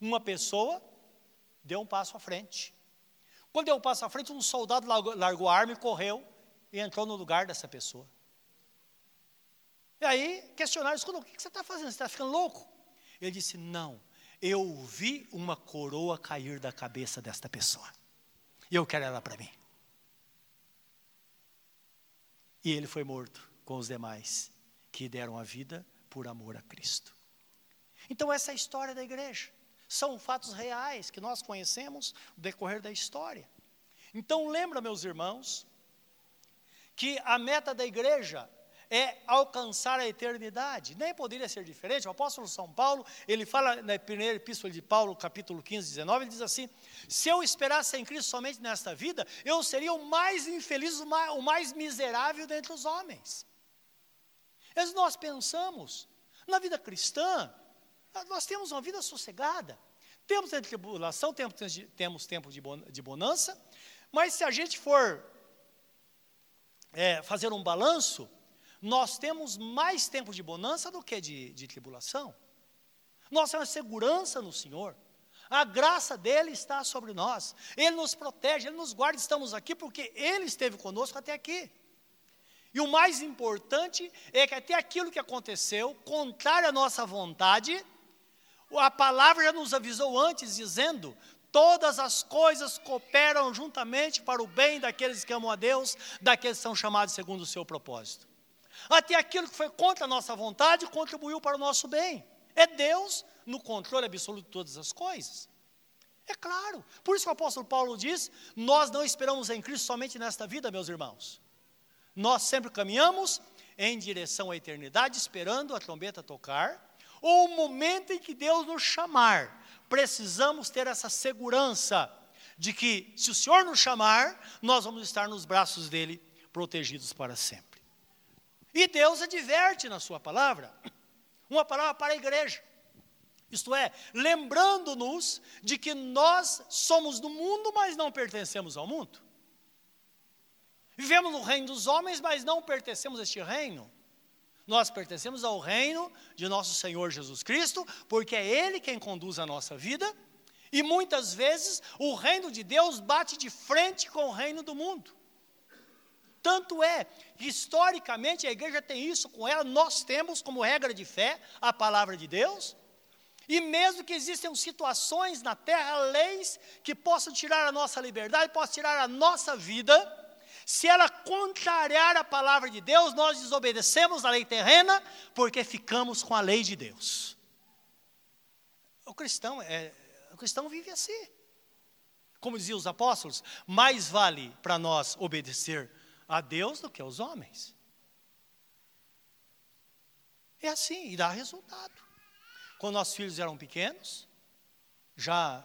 uma pessoa deu um passo à frente. Quando deu um passo à frente, um soldado largou, a arma e correu e entrou no lugar dessa pessoa. E aí questionaram, escuta, o que você está fazendo? Você está ficando louco? Ele disse, não, eu vi uma coroa cair da cabeça desta pessoa. E eu quero ela para mim. E ele foi morto com os demais que deram a vida por amor a Cristo. Então, essa é a história da igreja. São fatos reais que nós conhecemos no decorrer da história. Então, lembra, meus irmãos, que a meta da igreja é alcançar a eternidade. Nem poderia ser diferente. O apóstolo São Paulo, ele fala na primeira epístola de Paulo, capítulo 15, 19, ele diz assim: Se eu esperasse em Cristo somente nesta vida, eu seria o mais infeliz, o mais, miserável dentre os homens. Mas nós pensamos, na vida cristã, nós temos uma vida sossegada. Temos a tribulação, temos, tempo de bonança, mas se a gente for é, fazer um balanço, nós temos mais tempo de bonança do que de, de tribulação. Nós temos segurança no Senhor. A graça dele está sobre nós. Ele nos protege, ele nos guarda. Estamos aqui porque ele esteve conosco até aqui. E o mais importante é que até aquilo que aconteceu, contrário à nossa vontade, a palavra já nos avisou antes, dizendo: todas as coisas cooperam juntamente para o bem daqueles que amam a Deus, daqueles que são chamados segundo o seu propósito. Até aquilo que foi contra a nossa vontade contribuiu para o nosso bem. É Deus no controle absoluto de todas as coisas. É claro. Por isso que o apóstolo Paulo diz: Nós não esperamos em Cristo somente nesta vida, meus irmãos. Nós sempre caminhamos em direção à eternidade, esperando a trombeta tocar, ou o momento em que Deus nos chamar. Precisamos ter essa segurança de que, se o Senhor nos chamar, nós vamos estar nos braços dele, protegidos para sempre. E Deus adverte na sua palavra, uma palavra para a igreja. Isto é, lembrando-nos de que nós somos do mundo, mas não pertencemos ao mundo. Vivemos no reino dos homens, mas não pertencemos a este reino. Nós pertencemos ao reino de nosso Senhor Jesus Cristo, porque é Ele quem conduz a nossa vida, e muitas vezes o reino de Deus bate de frente com o reino do mundo. Tanto é que, historicamente, a igreja tem isso com ela, nós temos como regra de fé a palavra de Deus, e mesmo que existam situações na terra, leis que possam tirar a nossa liberdade, possam tirar a nossa vida, se ela contrariar a palavra de Deus, nós desobedecemos a lei terrena, porque ficamos com a lei de Deus. O cristão, é, o cristão vive assim. Como diziam os apóstolos, mais vale para nós obedecer a Deus do que aos homens. É assim, e dá resultado. Quando nossos filhos eram pequenos, já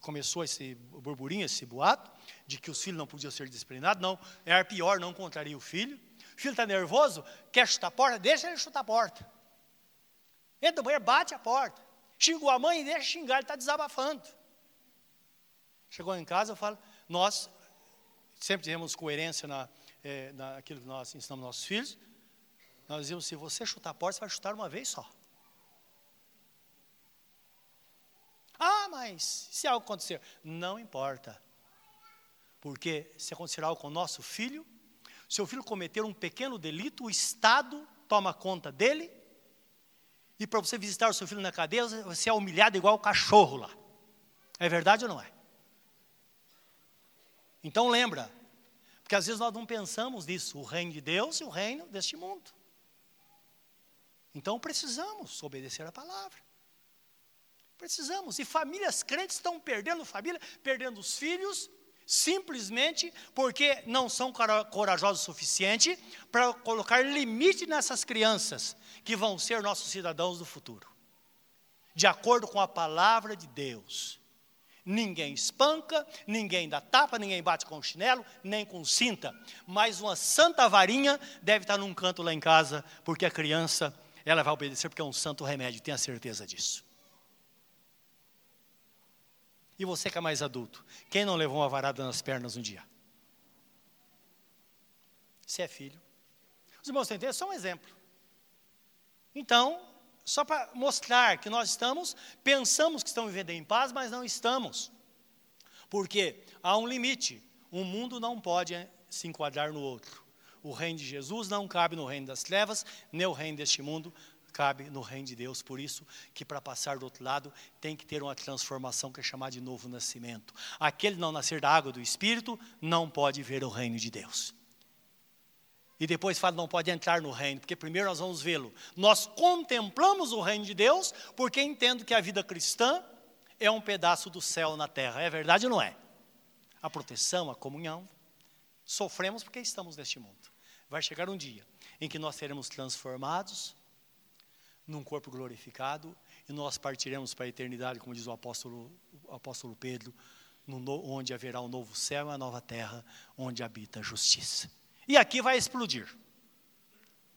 começou esse burburinho, esse boato, de que os filhos não podiam ser disciplinados. Não, era pior, não contraria o filho. O filho está nervoso, quer chutar a porta, deixa ele chutar a porta. Entra no banheiro, bate a porta. Xingou a mãe, deixa xingar, ele está desabafando. Chegou em casa, eu falo, nós sempre tivemos coerência na, é, naquilo que nós ensinamos nossos filhos, nós dizemos: se você chutar a porta, você vai chutar uma vez só. Ah, mas se algo acontecer, não importa. Porque se acontecer algo com o nosso filho, seu filho cometer um pequeno delito, o Estado toma conta dele, e para você visitar o seu filho na cadeia, você é humilhado igual o cachorro lá. É verdade ou não é? Então lembra, porque às vezes nós não pensamos nisso, o reino de Deus e o reino deste mundo. Então precisamos obedecer a palavra. Precisamos. E famílias crentes estão perdendo família, perdendo os filhos, simplesmente porque não são corajosos o suficiente para colocar limite nessas crianças que vão ser nossos cidadãos do futuro. De acordo com a palavra de Deus. Ninguém espanca, ninguém dá tapa, ninguém bate com chinelo, nem com cinta. Mas uma santa varinha deve estar num canto lá em casa, porque a criança, ela vai obedecer, porque é um santo remédio, tenha certeza disso. E você que é mais adulto, quem não levou uma varada nas pernas um dia? Você é filho. Os irmãos entendendo? É só um exemplo. Então, só para mostrar que nós estamos, pensamos que estamos vivendo em paz, mas não estamos. Porque há um limite. Um mundo não pode se enquadrar no outro. O reino de Jesus não cabe no reino das trevas, nem o reino deste mundo cabe no reino de Deus. Por isso que para passar do outro lado tem que ter uma transformação que é chamada de novo nascimento. Aquele não nascer da água do Espírito não pode ver o reino de Deus. E depois fala, não pode entrar no reino, porque primeiro nós vamos vê-lo. Nós contemplamos o reino de Deus, porque entendo que a vida cristã é um pedaço do céu na terra. É verdade ou não é? A proteção, a comunhão. Sofremos porque estamos neste mundo. Vai chegar um dia em que nós seremos transformados num corpo glorificado e nós partiremos para a eternidade, como diz o apóstolo, o apóstolo Pedro, no, onde haverá um novo céu e uma nova terra, onde habita a justiça. E aqui vai explodir.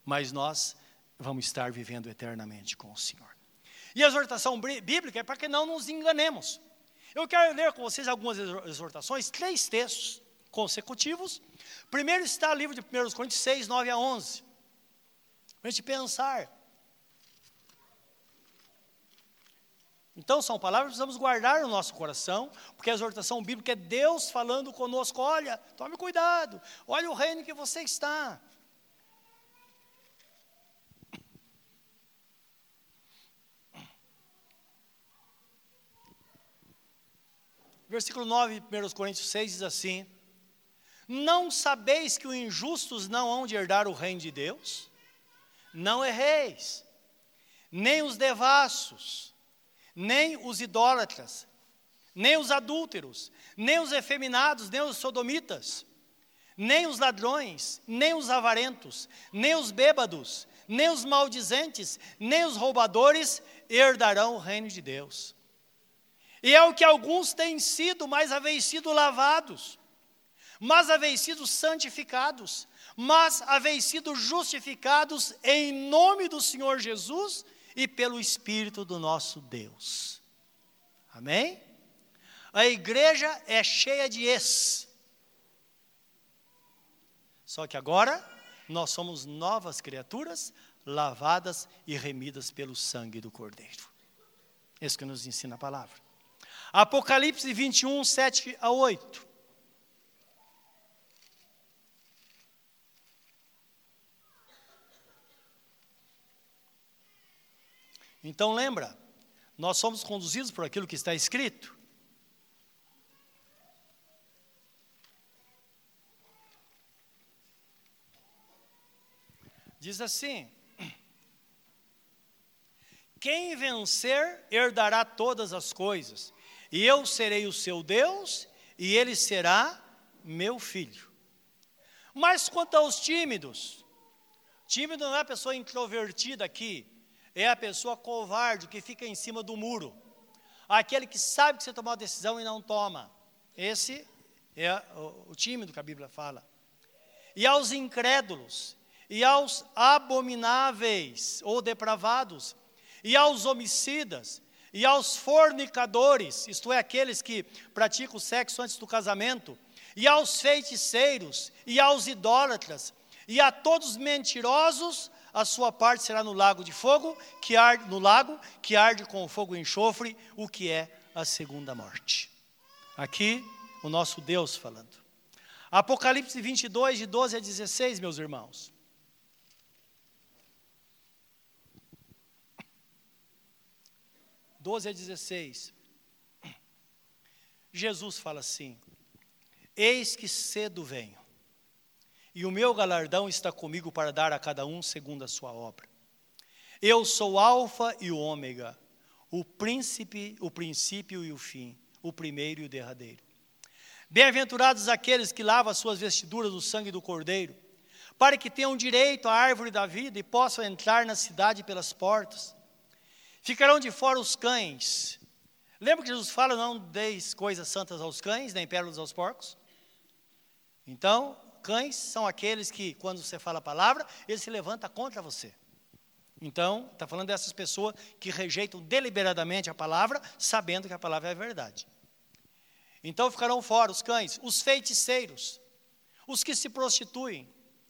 Mas nós vamos estar vivendo eternamente com o Senhor. E a exortação bíblica é para que não nos enganemos. Eu quero ler com vocês algumas exortações, três textos consecutivos. Primeiro está o livro de 1 Coríntios 6, 9 a 11. Para a gente pensar. Então, são palavras que precisamos guardar no nosso coração, porque a exortação bíblica é Deus falando conosco: olha, tome cuidado, olha o reino que você está. Versículo 9, 1 Coríntios 6 diz assim: Não sabeis que os injustos não hão de herdar o reino de Deus? Não erreis, nem os devassos, nem os idólatras, nem os adúlteros, nem os efeminados, nem os sodomitas, nem os ladrões, nem os avarentos, nem os bêbados, nem os maldizentes, nem os roubadores herdarão o reino de Deus. E é o que alguns têm sido, mas haveis sido lavados, mas haveis sido santificados, mas haveis sido justificados em nome do Senhor Jesus e pelo Espírito do nosso Deus. Amém? A igreja é cheia de ex. Só que agora nós somos novas criaturas, lavadas e remidas pelo sangue do Cordeiro. Isso que nos ensina a palavra. Apocalipse 21, 7 a 8. Então lembra, nós somos conduzidos por aquilo que está escrito. Diz assim: Quem vencer herdará todas as coisas, e eu serei o seu Deus, e ele será meu filho. Mas quanto aos tímidos, tímido não é a pessoa introvertida aqui, é a pessoa covarde que fica em cima do muro. Aquele que sabe que você tomou uma decisão e não toma. Esse é o, o tímido que a Bíblia fala. E aos incrédulos, e aos abomináveis ou depravados, e aos homicidas, e aos fornicadores, isto é, aqueles que praticam sexo antes do casamento, e aos feiticeiros, e aos idólatras, e a todos mentirosos, a sua parte será no lago de fogo, que arde no lago, que arde com fogo e enxofre, o que é a segunda morte. Aqui o nosso Deus falando. Apocalipse 22 de 12 a 16, meus irmãos. 12 a 16. Jesus fala assim: Eis que cedo venho, e o meu galardão está comigo para dar a cada um segundo a sua obra. Eu sou Alfa e o Ômega, o príncipe, o princípio e o fim, o primeiro e o derradeiro. Bem-aventurados aqueles que lavam as suas vestiduras no sangue do Cordeiro, para que tenham direito à árvore da vida e possam entrar na cidade pelas portas. Ficarão de fora os cães. Lembra que Jesus fala: não deis coisas santas aos cães, nem pérolas aos porcos? Então, cães são aqueles que, quando você fala a palavra, ele se levanta contra você. Então, está falando dessas pessoas que rejeitam deliberadamente a palavra, sabendo que a palavra é verdade. Então ficarão fora os cães, os feiticeiros, os que se prostituem,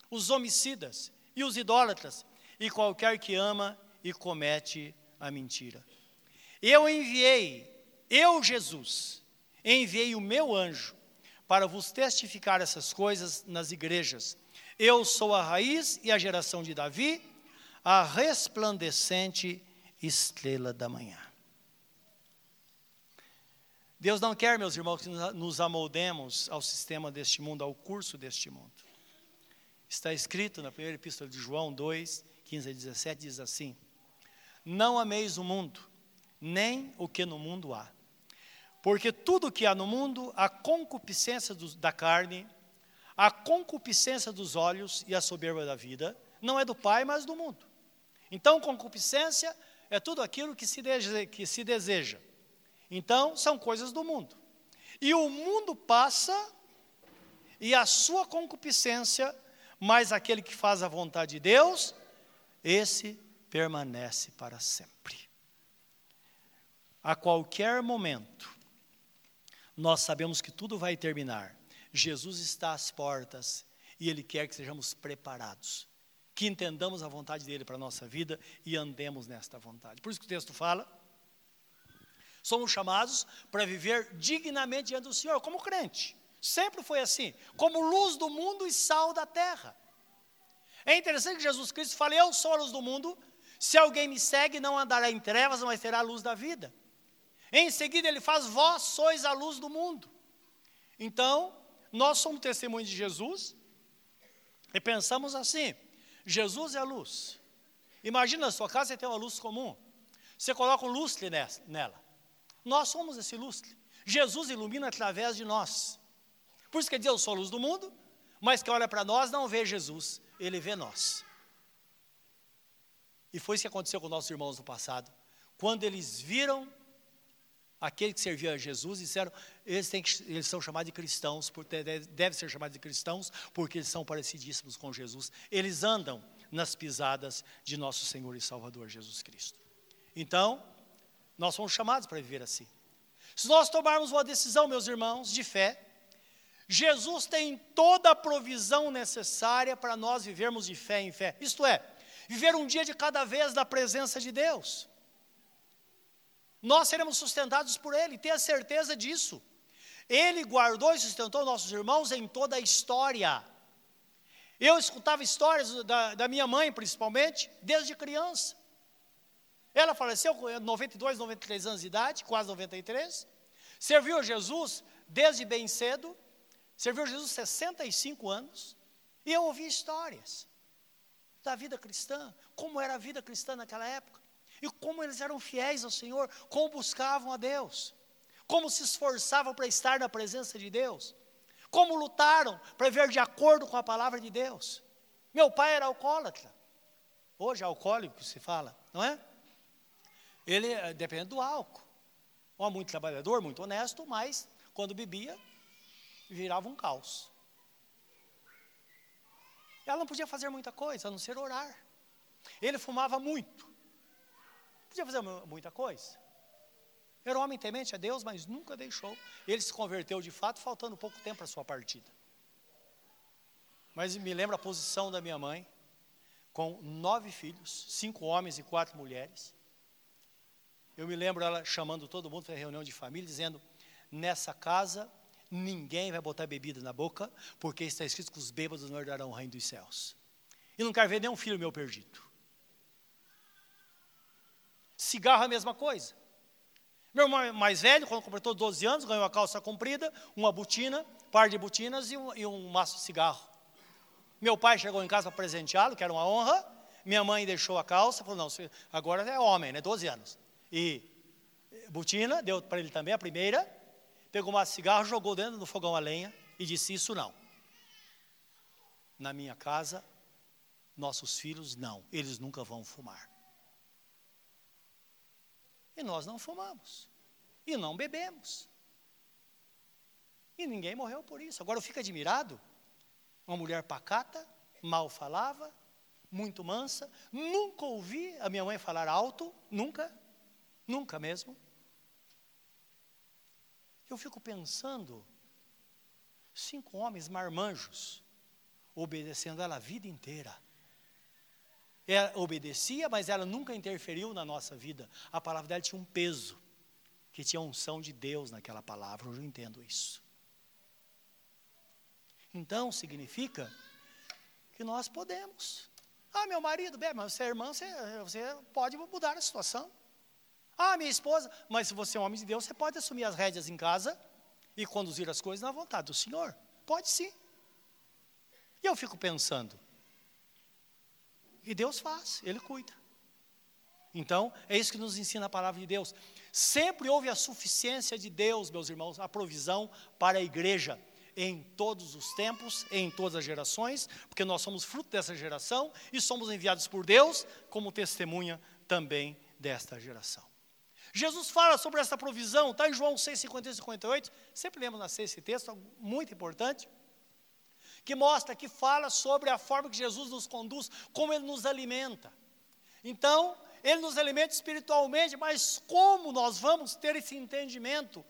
os homicidas e os idólatras, e qualquer que ama e comete a mentira. Eu enviei, eu, Jesus, enviei o meu anjo para vos testificar essas coisas nas igrejas. Eu sou a raiz e a geração de Davi, a resplandecente estrela da manhã. Deus não quer, meus irmãos, que nos amoldemos ao sistema deste mundo, ao curso deste mundo. Está escrito na primeira epístola de João 2, 15 a 17, diz assim: Não ameis o mundo, nem o que no mundo há. Porque tudo que há no mundo, a concupiscência do, da carne, a concupiscência dos olhos e a soberba da vida, não é do Pai, mas do mundo. Então, concupiscência é tudo aquilo que se, deseja, que se deseja. Então, são coisas do mundo. E o mundo passa e a sua concupiscência, mas aquele que faz a vontade de Deus, esse permanece para sempre. A qualquer momento, nós sabemos que tudo vai terminar. Jesus está às portas e Ele quer que sejamos preparados, que entendamos a vontade dEle para a nossa vida e andemos nesta vontade. Por isso que o texto fala, somos chamados para viver dignamente diante do Senhor, como crente. Sempre foi assim, como luz do mundo e sal da terra. É interessante que Jesus Cristo fala: Eu sou a luz do mundo, se alguém me segue, não andará em trevas, mas terá a luz da vida. Em seguida, ele faz: Vós sois a luz do mundo. Então, nós somos testemunhos de Jesus e pensamos assim: Jesus é a luz. Imagina a sua casa, você tem uma luz comum. Você coloca um lustre nela. Nós somos esse lustre. Jesus ilumina através de nós. Por isso que diz: Eu sou a luz do mundo, mas que olha para nós não vê Jesus, ele vê nós. E foi isso que aconteceu com nossos irmãos no passado. Quando eles viram aquele que servia a Jesus, disseram, eles, têm que, eles são chamados de cristãos, devem ser chamados de cristãos, porque eles são parecidíssimos com Jesus. Eles andam nas pisadas de nosso Senhor e Salvador Jesus Cristo. Então, nós somos chamados para viver assim. Se nós tomarmos uma decisão, meus irmãos, de fé, Jesus tem toda a provisão necessária para nós vivermos de fé em fé. Isto é, viver um dia de cada vez da presença de Deus. Nós seremos sustentados por Ele, tenha certeza disso. Ele guardou e sustentou nossos irmãos em toda a história. Eu escutava histórias da, da minha mãe, principalmente, desde criança. Ela faleceu com 92, 93 anos de idade, quase 93. Serviu a Jesus desde bem cedo. Serviu a Jesus 65 anos. E eu ouvi histórias da vida cristã, como era a vida cristã naquela época. E como eles eram fiéis ao Senhor, como buscavam a Deus, como se esforçavam para estar na presença de Deus, como lutaram para viver de acordo com a palavra de Deus. Meu pai era alcoólatra, hoje é alcoólico se fala, não é? Ele eh, depende do álcool. Homem muito trabalhador, muito honesto, mas quando bebia, virava um caos. Ela não podia fazer muita coisa, a não ser orar. Ele fumava muito. Podia fazer muita coisa. Era um homem temente a Deus, mas nunca deixou. Ele se converteu de fato, faltando pouco tempo para a sua partida. Mas me lembra a posição da minha mãe, com nove filhos, cinco homens e quatro mulheres. Eu me lembro ela chamando todo mundo para reunião de família, dizendo: nessa casa ninguém vai botar bebida na boca, porque está escrito que os bêbados não herdarão o reino dos céus. E não quero ver nenhum filho meu perdido. Cigarro é a mesma coisa. Meu irmão mais velho, quando completou 12 anos, ganhou uma calça comprida, uma botina, par de botinas e um, e um maço de cigarro. Meu pai chegou em casa para presenteá-lo, que era uma honra. Minha mãe deixou a calça, falou: não, agora é homem, né? 12 anos. E botina, deu para ele também a primeira pegou um cigarro, jogou dentro do fogão a lenha e disse: Isso não. Na minha casa, nossos filhos não, eles nunca vão fumar. E nós não fumamos. E não bebemos. E ninguém morreu por isso. Agora eu fico admirado. Uma mulher pacata, mal falava, muito mansa. Nunca ouvi a minha mãe falar alto, nunca, nunca mesmo. Eu fico pensando, cinco homens marmanjos, obedecendo ela a vida inteira. Ela obedecia, mas ela nunca interferiu na nossa vida. A palavra dela tinha um peso, que tinha unção de Deus naquela palavra. Eu entendo isso. Então, significa que nós podemos. Ah, meu marido bebe, mas você é irmã, você, você pode mudar a situação. Ah, minha esposa, mas se você é um homem de Deus, você pode assumir as rédeas em casa e conduzir as coisas na vontade do Senhor. Pode sim. E eu fico pensando, e Deus faz, Ele cuida. Então, é isso que nos ensina a palavra de Deus. Sempre houve a suficiência de Deus, meus irmãos, a provisão para a igreja em todos os tempos, em todas as gerações, porque nós somos fruto dessa geração e somos enviados por Deus como testemunha também desta geração. Jesus fala sobre essa provisão, está em João 6, 51 e 58, sempre lembro nascer esse texto, muito importante, que mostra, que fala sobre a forma que Jesus nos conduz, como Ele nos alimenta. Então, Ele nos alimenta espiritualmente, mas como nós vamos ter esse entendimento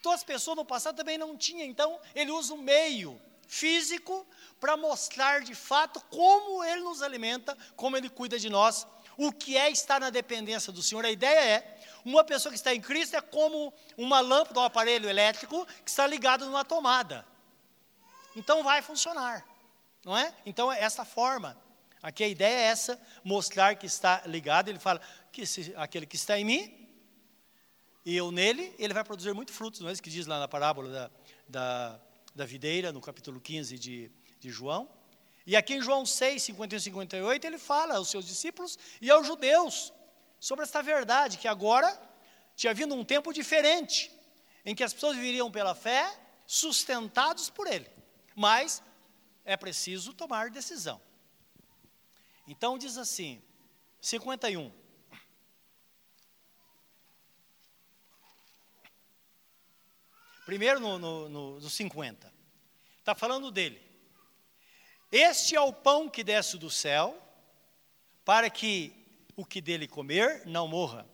então as pessoas no passado também não tinham. Então ele usa um meio físico para mostrar de fato como ele nos alimenta, como ele cuida de nós, o que é estar na dependência do Senhor. A ideia é, uma pessoa que está em Cristo é como uma lâmpada, um aparelho elétrico que está ligado numa tomada. Então vai funcionar, não é? Então é essa forma. Aqui a ideia é essa, mostrar que está ligado. Ele fala que se, aquele que está em mim e eu nele, ele vai produzir muito frutos, não é isso que diz lá na parábola da, da, da videira, no capítulo 15 de, de João. E aqui em João 6, 51 e 58, ele fala aos seus discípulos e aos judeus sobre esta verdade, que agora tinha vindo um tempo diferente, em que as pessoas viveriam pela fé, sustentados por ele. Mas é preciso tomar decisão. Então diz assim, 51. Primeiro no, no, no, no 50. Está falando dele. Este é o pão que desce do céu, para que o que dele comer não morra.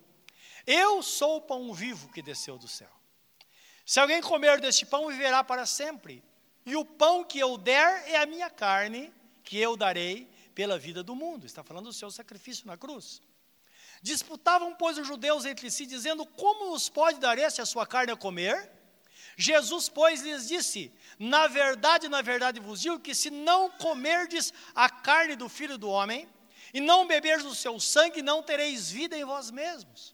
Eu sou o pão vivo que desceu do céu. Se alguém comer deste pão, viverá para sempre. E o pão que eu der é a minha carne, que eu darei pela vida do mundo. Está falando do seu sacrifício na cruz. Disputavam, pois, os judeus entre si, dizendo: Como nos pode dar este a sua carne a comer? Jesus, pois, lhes disse: Na verdade, na verdade vos digo que se não comerdes a carne do filho do homem, e não beberdes o seu sangue, não tereis vida em vós mesmos.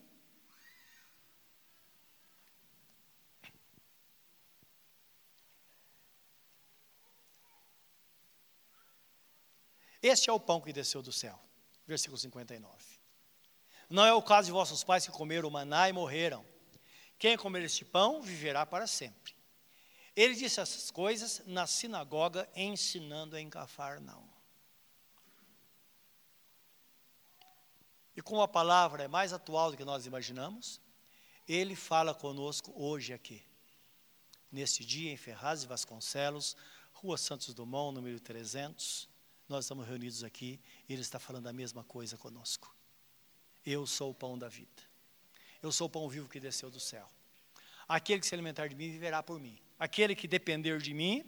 Este é o pão que desceu do céu. Versículo 59. Não é o caso de vossos pais que comeram o maná e morreram. Quem comer este pão viverá para sempre. Ele disse essas coisas na sinagoga, ensinando em Cafarnaum. E como a palavra é mais atual do que nós imaginamos, ele fala conosco hoje aqui. Neste dia, em Ferraz e Vasconcelos, Rua Santos Dumont, número 300, nós estamos reunidos aqui ele está falando a mesma coisa conosco. Eu sou o pão da vida. Eu sou o pão vivo que desceu do céu. Aquele que se alimentar de mim viverá por mim. Aquele que depender de mim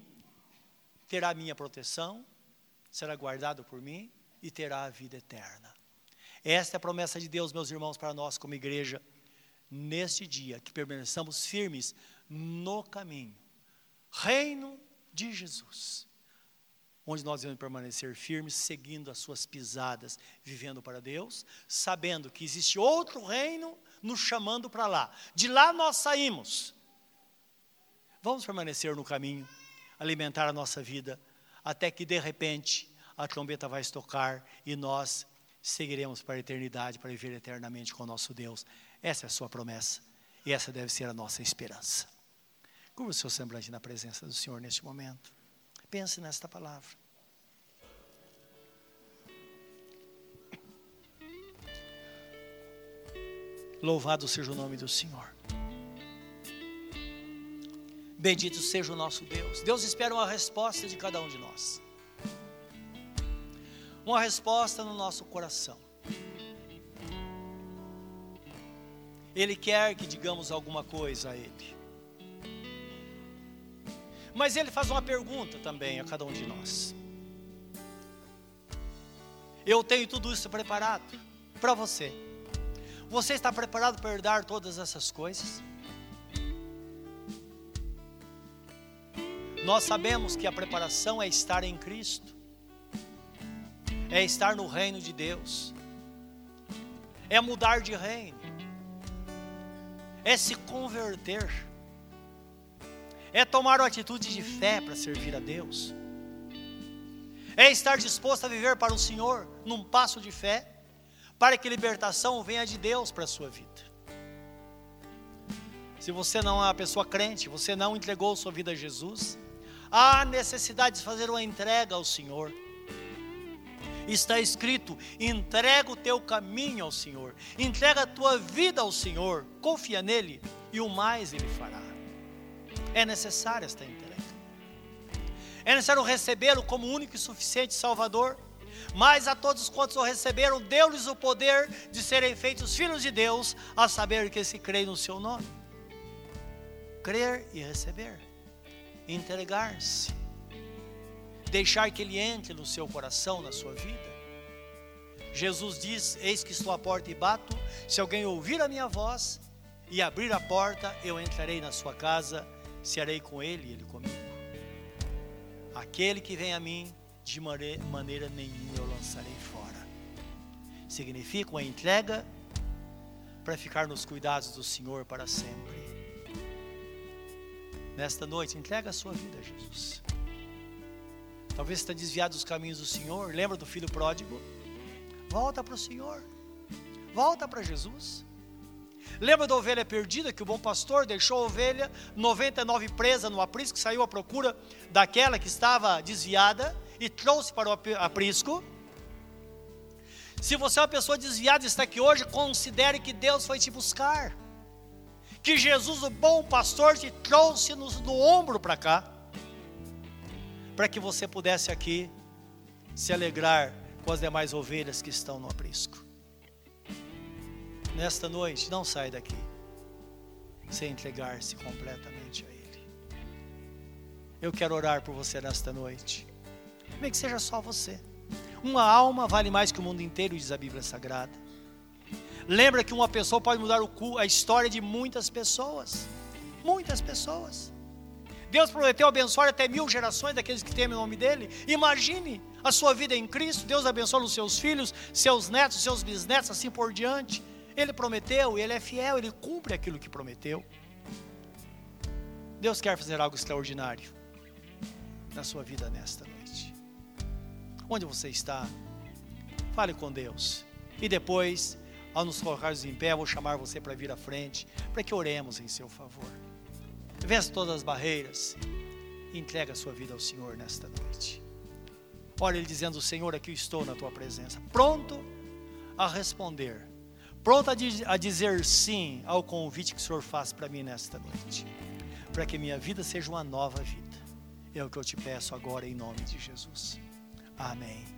terá minha proteção, será guardado por mim e terá a vida eterna. Esta é a promessa de Deus, meus irmãos, para nós como igreja, neste dia, que permaneçamos firmes no caminho, reino de Jesus, onde nós devemos permanecer firmes, seguindo as suas pisadas, vivendo para Deus, sabendo que existe outro reino nos chamando para lá. De lá nós saímos Vamos permanecer no caminho, alimentar a nossa vida, até que de repente a trombeta vai tocar e nós seguiremos para a eternidade, para viver eternamente com o nosso Deus. Essa é a sua promessa e essa deve ser a nossa esperança. Curva o seu semblante na presença do Senhor neste momento. Pense nesta palavra. Louvado seja o nome do Senhor. Bendito seja o nosso Deus. Deus espera uma resposta de cada um de nós. Uma resposta no nosso coração. Ele quer que digamos alguma coisa a Ele. Mas Ele faz uma pergunta também a cada um de nós. Eu tenho tudo isso preparado. para você. Você está preparado para herdar todas essas coisas? Nós sabemos que a preparação é estar em Cristo, é estar no reino de Deus, é mudar de reino, é se converter, é tomar uma atitude de fé para servir a Deus, é estar disposto a viver para o Senhor num passo de fé, para que libertação venha de Deus para a sua vida. Se você não é uma pessoa crente, você não entregou sua vida a Jesus, há necessidade de fazer uma entrega ao Senhor. Está escrito: entrega o teu caminho ao Senhor, entrega a tua vida ao Senhor, confia nele e o mais ele fará. É necessária esta entrega. É necessário recebê-lo como único e suficiente Salvador. Mas a todos quantos o receberam, deu-lhes o poder de serem feitos filhos de Deus, a saber que se crê no seu nome. Crer e receber, entregar-se, deixar que Ele entre no seu coração, na sua vida. Jesus diz: Eis que estou à porta e bato. Se alguém ouvir a minha voz e abrir a porta, eu entrarei na sua casa, cearei com ele e ele comigo. Aquele que vem a mim, de maneira nenhuma eu lançarei fora. Significa uma entrega para ficar nos cuidados do Senhor para sempre. Nesta noite, entrega a sua vida a Jesus. Talvez está desviado dos caminhos do Senhor. Lembra do filho pródigo? Volta para o Senhor. Volta para Jesus. Lembra da ovelha perdida que o bom pastor deixou a ovelha 99 presa no aprisco, saiu à procura daquela que estava desviada e trouxe para o aprisco? Se você é uma pessoa desviada e está aqui hoje, considere que Deus foi te buscar. Que Jesus, o bom pastor, te trouxe no, no ombro para cá. Para que você pudesse aqui se alegrar com as demais ovelhas que estão no aprisco nesta noite, não sai daqui sem entregar-se completamente a Ele. Eu quero orar por você nesta noite. Nem que seja só você. Uma alma vale mais que o mundo inteiro, diz a Bíblia Sagrada. Lembra que uma pessoa pode mudar o, a história de muitas pessoas. Muitas pessoas. Deus prometeu abençoar até mil gerações daqueles que temem o nome dEle. Imagine a sua vida em Cristo. Deus abençoa os seus filhos, seus netos, seus bisnetos, assim por diante. Ele prometeu, ele é fiel, ele cumpre aquilo que prometeu. Deus quer fazer algo extraordinário na sua vida nesta noite. Onde você está? Fale com Deus. E depois, ao nos colocarmos em pé, vou chamar você para vir à frente, para que oremos em seu favor. Vença todas as barreiras e entrega a sua vida ao Senhor nesta noite. Olha ele dizendo: Senhor, aqui estou na tua presença, pronto a responder pronto a, dizer sim ao convite que o Senhor faz para mim nesta noite, para que minha vida seja uma nova vida. É o que eu te peço agora em nome de Jesus. Amém.